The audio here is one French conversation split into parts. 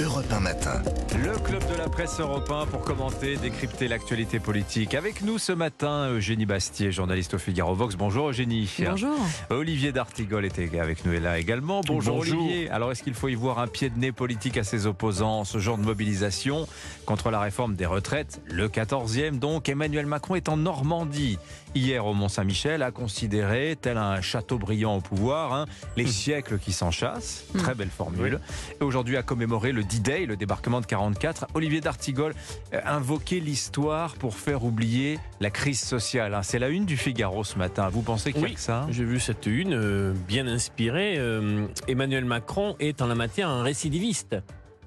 Europe 1 matin. Le club de la presse européen pour commenter, décrypter l'actualité politique. Avec nous ce matin, Eugénie Bastier, journaliste au Figaro Vox. Bonjour Eugénie. Bonjour. Olivier D'Artigol était avec nous et là également. Bonjour, Bonjour. Olivier. Alors est-ce qu'il faut y voir un pied de nez politique à ses opposants Ce genre de mobilisation contre la réforme des retraites, le 14e donc, Emmanuel Macron est en Normandie. Hier au Mont-Saint-Michel a considéré, tel un château brillant au pouvoir, hein, les siècles qui s'en chassent. Très belle formule. Et aujourd'hui a commémoré le D-Day, le débarquement de 44. Olivier D'Artigol euh, invoquait l'histoire pour faire oublier la crise sociale. hein. C'est la une du Figaro ce matin. Vous pensez qu'il y a que ça J'ai vu cette une euh, bien inspirée. Euh, Emmanuel Macron est en la matière un récidiviste.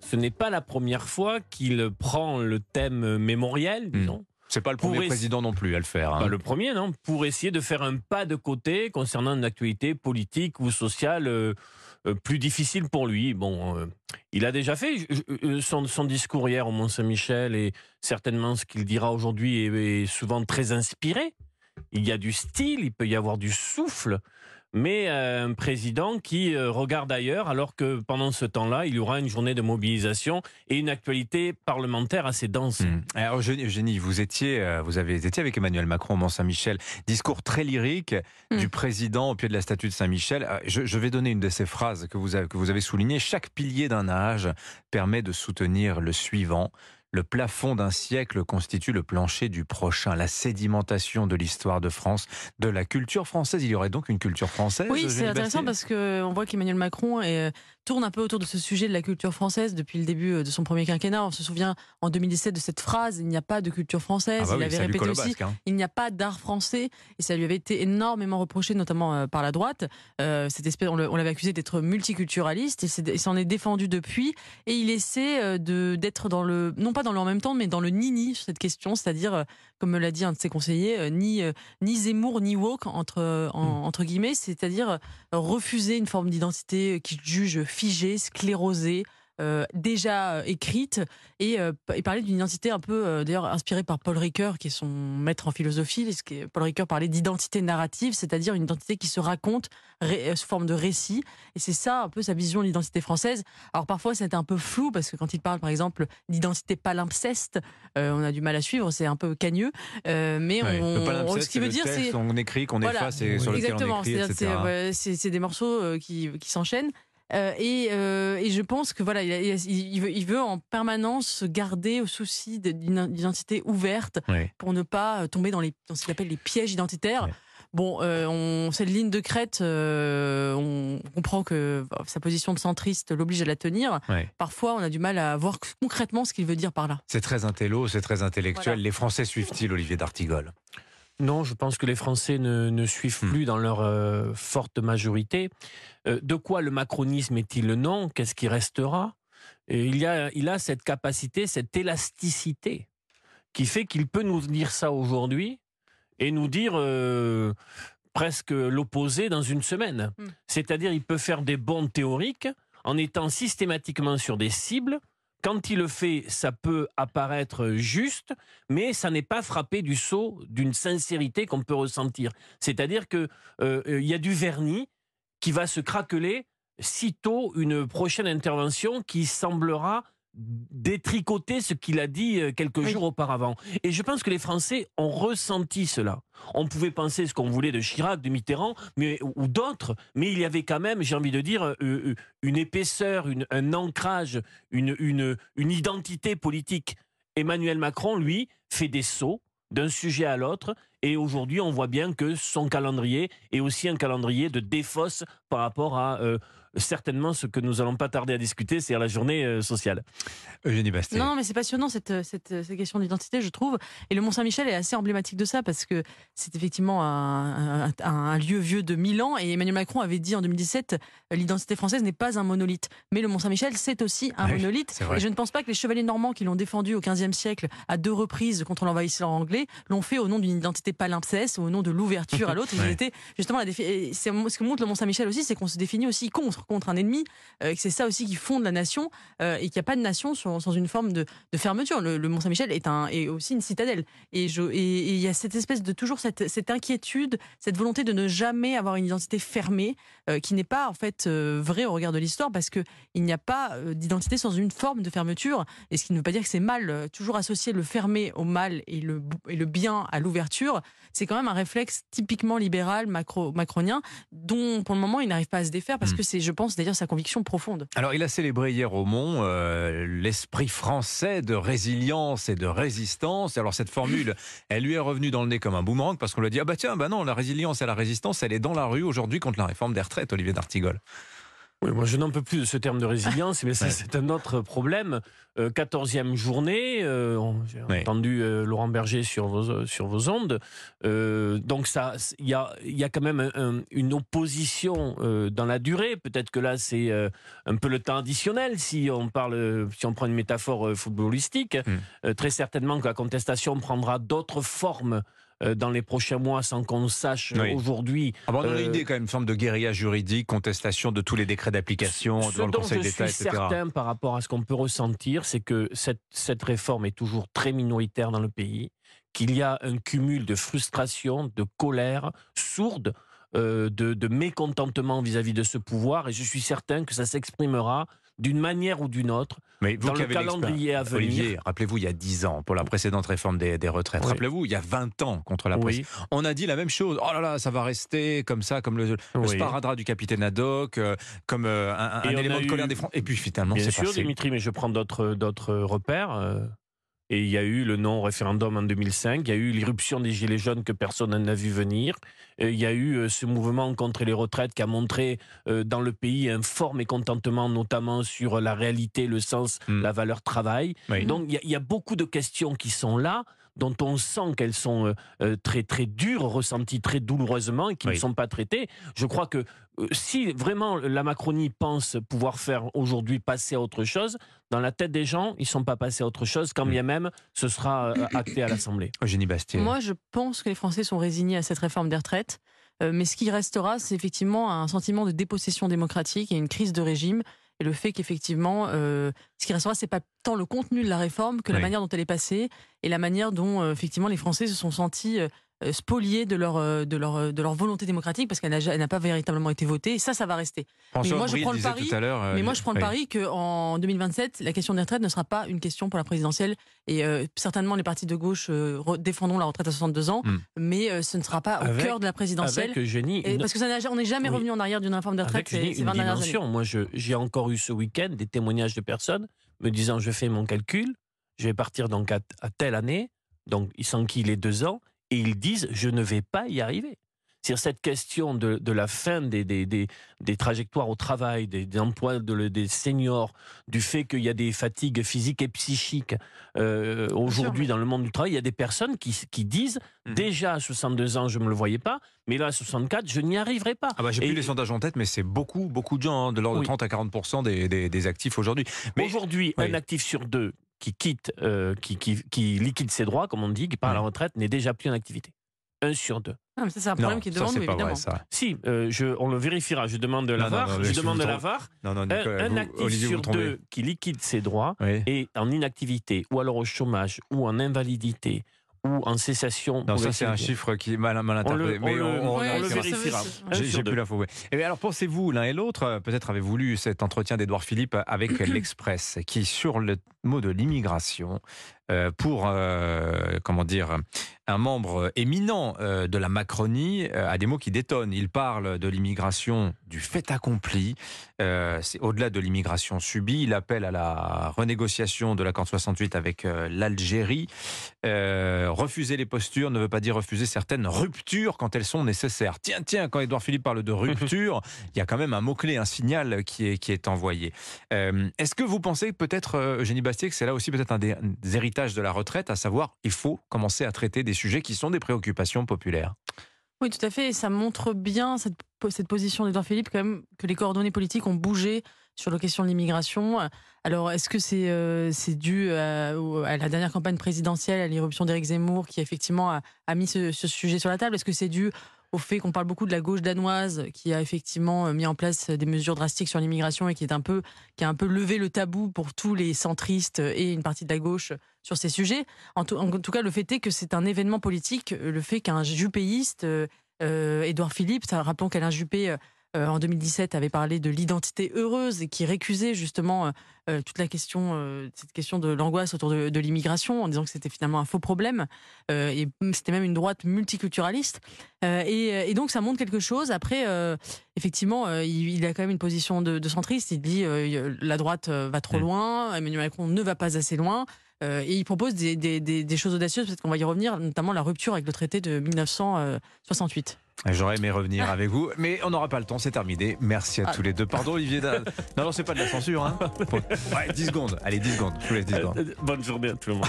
Ce n'est pas la première fois qu'il prend le thème mémoriel, disons. C'est pas le premier président non plus à le faire. hein. Pas le premier, non, pour essayer de faire un pas de côté concernant une actualité politique ou sociale euh, euh, plus difficile pour lui. Bon, euh, il a déjà fait son, son discours hier au Mont-Saint-Michel et certainement ce qu'il dira aujourd'hui est, est souvent très inspiré. Il y a du style, il peut y avoir du souffle, mais euh, un président qui euh, regarde ailleurs alors que pendant ce temps-là, il y aura une journée de mobilisation et une actualité parlementaire assez dense. Hmm. Alors Eugénie, vous étiez, euh, vous avez été avec Emmanuel Macron au Mont-Saint-Michel. Discours très lyrique Hmm. du président au pied de la statue de Saint-Michel. Je, je vais donner une de ces phrases que vous avez, que vous avez soulignées. Chaque pilier d'un âge permet de soutenir le suivant. Le plafond d'un siècle constitue le plancher du prochain. La sédimentation de l'histoire de France, de la culture française. Il y aurait donc une culture française. Oui, c'est intéressant parce qu'on voit qu'Emmanuel Macron est, euh, tourne un peu autour de ce sujet de la culture française depuis le début euh, de son premier quinquennat. On se souvient en 2017 de cette phrase il n'y a pas de culture française. Ah bah il avait répété aussi hein. il n'y a pas d'art français et ça lui avait été énormément reproché, notamment euh, par la droite. Euh, cette espèce, on l'avait accusé d'être multiculturaliste il s'en est défendu depuis et il essaie d'être dans le non pas dans le en même temps mais dans le nini sur cette question, c'est-à-dire euh, comme me l'a dit un de ses conseillers, euh, ni euh, ni Zemmour ni woke entre en- entre guillemets, c'est-à-dire refuser une forme d'identité qui juge figée, sclérosée. Euh, déjà euh, écrite et, euh, et parler d'une identité un peu euh, d'ailleurs inspirée par Paul Ricoeur qui est son maître en philosophie Paul Ricoeur parlait d'identité narrative c'est-à-dire une identité qui se raconte ré- sous forme de récit et c'est ça un peu sa vision de l'identité française alors parfois c'était un peu flou parce que quand il parle par exemple d'identité palimpseste on a du mal à suivre c'est un peu cagneux mais Ouais, on, palimpseste, ce qui veut dire c'est on écrit, qu'on Voilà. efface et sur lequel on Exactement, écrit, c'est-à-dire etc. c'est, ouais, c'est c'est des morceaux qui, qui s'enchaînent. Euh, et, euh, et je pense que voilà, il, veut, il veut en permanence se garder au souci d'une identité ouverte pour ne pas tomber dans, les, dans ce qu'il appelle les pièges identitaires. Bon, euh, on, cette ligne de crête, euh, on comprend que euh, sa position de centriste l'oblige à la tenir. Ouais. Parfois, on a du mal à voir concrètement ce qu'il veut dire par là. C'est très intello, c'est très intellectuel. Voilà. Les Français suivent-ils Olivier D'Artigol? Non, je pense que les Français ne, ne suivent Hmm. plus dans leur euh, forte majorité. Euh, de quoi le macronisme est-il le nom? Qu'est-ce qui restera? Et il, y a, il a cette capacité, cette élasticité qui fait qu'il peut nous dire ça aujourd'hui et nous dire euh, presque l'opposé dans une semaine. Hmm. C'est-à-dire il peut faire des bons théoriques en étant systématiquement sur des cibles. Quand il le fait, ça peut apparaître juste, mais ça n'est pas frappé du sceau d'une sincérité qu'on peut ressentir. C'est-à-dire que euh, il y a du vernis qui va se craqueler sitôt une prochaine intervention qui semblera détricoter ce qu'il a dit euh, quelques Oui. jours auparavant. Et je pense que les Français ont ressenti cela. On pouvait penser ce qu'on voulait de Chirac, de Mitterrand, mais ou d'autres, mais il y avait quand même, j'ai envie de dire, euh, euh, une épaisseur, une- un ancrage, une, une, une identité politique. Emmanuel Macron, lui, fait des sauts d'un sujet à l'autre. Et aujourd'hui, on voit bien que son calendrier est aussi un calendrier de défausse par rapport à euh, certainement ce que nous allons pas tarder à discuter, c'est à la journée euh, sociale. Eugénie Bastier. Non, mais c'est passionnant cette, cette, cette question d'identité, je trouve. Et le Mont Saint-Michel est assez emblématique de ça parce que c'est effectivement un, un- un lieu vieux de 1000 ans. Et Emmanuel Macron avait dit en 2017 euh, l'identité française n'est pas un monolithe. Mais le Mont Saint-Michel, c'est aussi un Oui, monolithe. Et je ne pense pas que les chevaliers normands qui l'ont défendu au XVe siècle à deux reprises contre l'envahisseur anglais l'ont fait au nom d'une identité palimpseste ou au nom de l'ouverture à l'autre. Ils Ouais. étaient justement la défi- et c'est- Ce que montre le Mont Saint-Michel aussi, c'est qu'on se définit aussi contre contre contre un ennemi, euh, que c'est ça aussi qui fonde la nation euh, et qu'il n'y a pas de nation sans, sans une forme de, de fermeture. Le, le Mont Saint-Michel est un est aussi une citadelle et je et et il y a cette espèce de toujours cette, cette inquiétude, cette volonté de ne jamais avoir une identité fermée euh, qui n'est pas en fait vraie au regard de l'histoire parce que il n'y a pas d'identité sans une forme de fermeture et ce qui ne veut pas dire que c'est mal. Toujours associer le fermé au mal et le bou- et le bien à l'ouverture, c'est quand même un réflexe typiquement libéral macro macronien dont pour le moment il n'arrive pas à se défaire parce Hmm. que c'est je pense d'ailleurs sa conviction profonde. Alors, il a célébré hier au Mont euh, l'esprit français de résilience et de résistance. Alors, cette formule, elle lui est revenue dans le nez comme un boomerang parce qu'on lui a dit Ah bah tiens, bah non, la résilience et la résistance, elle est dans la rue aujourd'hui contre la réforme des retraites, Olivier d'Artigol. Oui, moi je n'en peux plus de ce terme de résilience, mais ça c'est un autre problème. Euh, 14e journée, euh, on- j'ai entendu euh, Laurent Berger sur vos, sur vos ondes. Euh, donc ça, il y a, y a quand même un- un- une opposition euh, dans la durée. Peut-être que là c'est euh, un peu le temps additionnel si on parle, euh, si on prend une métaphore euh, footballistique. Euh, très certainement que la contestation prendra d'autres formes euh, dans les prochains mois sans qu'on sache Oui. aujourd'hui Ah bah, on a Euh, une idée quand même, une forme de guérilla juridique, contestation de tous les décrets d'application Ce devant le dont Conseil je d'État, suis etc. certain par rapport à ce qu'on peut ressentir, c'est que cette, cette réforme est toujours très minoritaire dans le pays, qu'il y a un cumul de frustration, de colère sourde, euh, de, de mécontentement vis-à-vis de ce pouvoir, et je suis certain que ça s'exprimera d'une manière ou d'une autre Mais vous dans le avez calendrier à venir. Olivier, rappelez-vous, il y a 10 ans, pour la précédente réforme des, des retraites. Oui. Rappelez-vous, il y a 20 ans contre la presse. Oui, On a dit la même chose. Oh là là, ça va rester comme ça, comme le, le oui. sparadrap du capitaine Haddock, euh, comme euh, un, élément de colère eu- des Français. Et puis finalement, Bien c'est sûr, passé. Dimitri, mais je prends d'autres d'autres repères. Euh, et il y a eu le non-référendum en 2005, il y a eu l'irruption des Gilets jaunes que personne n'a vu venir, et il y a eu euh, ce mouvement contre les retraites qui a montré euh, dans le pays un fort mécontentement, notamment sur la réalité, le sens, Mm. la valeur travail. Oui. Donc il y, a- il y a beaucoup de questions qui sont là dont on sent qu'elles sont euh, euh, très très dures, ressenties très douloureusement et qui Oui. ne sont pas traitées. Je crois que euh, si vraiment la Macronie pense pouvoir faire aujourd'hui passer à autre chose, dans la tête des gens, ils ne sont pas passés à autre chose, quand Mm. bien même ce sera acté à l'Assemblée. Eugénie Bastier. Moi, je pense que les Français sont résignés à cette réforme des retraites. Euh, mais ce qui restera, c'est effectivement un sentiment de dépossession démocratique et une crise de régime. Et le fait qu'effectivement, euh, ce qui restera, c'est pas tant le contenu de la réforme que la manière dont elle est passée et la manière dont euh, effectivement les Français se sont sentis euh, spoliés de leur, euh, de, leur, euh, de leur volonté démocratique parce qu'elle n'a ja- elle n'a pas véritablement été votée. Et ça, ça va rester. François moi, je prends le pari, tout à l'heure. euh, Mais moi, je prends le pari qu'en 2027, la question des retraites ne sera pas une question pour la présidentielle. Et euh, certainement, les partis de gauche euh, défendront la retraite à 62 ans, Hmm. mais euh, ce ne sera pas au Avec- cœur de la présidentielle. Avec Eugénie, Et une- parce que ça on n'est jamais Oui. revenu en arrière d'une réforme des retraites avec Eugénie, ces, une 20 dernières années. dimension. Moi, je- j'ai encore eu ce week-end des témoignages de personnes me disant je fais mon calcul, je vais partir donc à, à telle année, donc ils s'enquillent les deux ans, et ils disent je ne vais pas y arriver. C'est cette question de, de la fin des, des, des, des trajectoires au travail, des, emplois de, des seniors, du fait qu'il y a des fatigues physiques et psychiques euh, aujourd'hui dans le monde du travail, il y a des personnes qui, qui disent Mhm. déjà à 62 ans je ne me le voyais pas, mais là à 64 je n'y arriverai pas. Ah bah, J'ai plus les sondages en tête, mais c'est beaucoup, beaucoup de gens, hein, de l'ordre de Oui. 30 à 40 des, des, des actifs aujourd'hui. Aujourd'hui, Oui. un actif sur deux qui quitte, euh, qui, qui, qui liquide ses droits, comme on dit, qui part à la retraite, n'est déjà plus en activité. Un sur deux. Ah, mais ça, c'est un Non, problème qui est ça évidemment. vrai ça. Si, euh, je, on le vérifiera. Je demande de la Non, non, je je demande de la. VAR. Un, Nicolas, un vous- actif Olivier, sur deux qui liquide ses droits Oui. est en inactivité, ou alors au chômage, ou en invalidité, ou en cessation. Non, ça c'est un chiffre qui est mal, mal On le, interprété. on mais le- on- on- on Ouais, le vérifiera. J'ai plus l'info. Et bien alors pensez-vous l'un et l'autre, euh, peut-être avez-vous lu cet entretien d'Edouard Philippe avec l'Express, qui sur le mot de l'immigration, pour euh, comment dire, un membre éminent euh, de la Macronie euh, a des mots qui détonnent. Il parle de l'immigration du fait accompli. Euh, c'est au-delà de l'immigration subie. Il appelle à la renégociation de l'accord 68 avec euh, l'Algérie. Euh, refuser les postures ne veut pas dire refuser certaines ruptures quand elles sont nécessaires. Tiens, tiens, quand Édouard Philippe parle de rupture, il y a quand même un mot-clé, un signal qui est, qui est envoyé. Euh, Est-ce que vous pensez peut-être, euh, Eugénie Bastier, que c'est là aussi peut-être un des, des de la retraite, à savoir il faut commencer à traiter des sujets qui sont des préoccupations populaires Oui, tout à fait. Et ça montre bien cette, cette position d'Edouard Philippe, quand même, que les coordonnées politiques ont bougé sur la question de l'immigration. Alors, est-ce que c'est euh, dû à, la dernière campagne présidentielle, à l'irruption d'Éric Zemmour, qui effectivement a, mis ce sujet sur la table? Est-ce que c'est dû au fait qu'on parle beaucoup de la gauche danoise qui a effectivement mis en place des mesures drastiques sur l'immigration et qui est un peu qui a un peu levé le tabou pour tous les centristes et une partie de la gauche sur ces sujets. En tout, cas, le fait est que c'est un événement politique, le fait qu'un juppéiste, euh, Édouard Philippe, rappelons qu'Alain Juppé euh, en 2017 avait parlé de l'identité heureuse et qui récusait justement euh, euh, toute la question, cette question de l'angoisse autour de, l'immigration en disant que c'était finalement un faux problème et c'était même une droite multiculturaliste et, donc ça montre quelque chose. Après, effectivement, il, a quand même une position de, centriste. Il dit la droite va trop mmh. loin, Emmanuel Macron ne va pas assez loin. Et il propose des, des choses audacieuses, peut-être qu'on va y revenir, notamment la rupture avec le traité de 1968. J'aurais aimé revenir avec vous, mais on n'aura pas le temps, c'est terminé. Merci à ah. tous les deux. Pardon Olivier. Non, non, c'est pas de la censure. Hein. Ouais, 10 secondes. Allez, 10 secondes. Je vous laisse 10 secondes. Euh, bonne journée à tout le monde.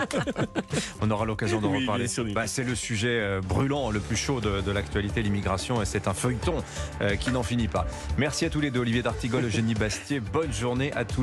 on aura l'occasion d'en reparler. Bah, c'est le sujet euh, brûlant, le plus chaud de, l'actualité, l'immigration, et c'est un feuilleton euh, qui n'en finit pas. Merci à tous les deux, Olivier D'Artigol, Eugénie Bastier. Bonne journée à tous les deux.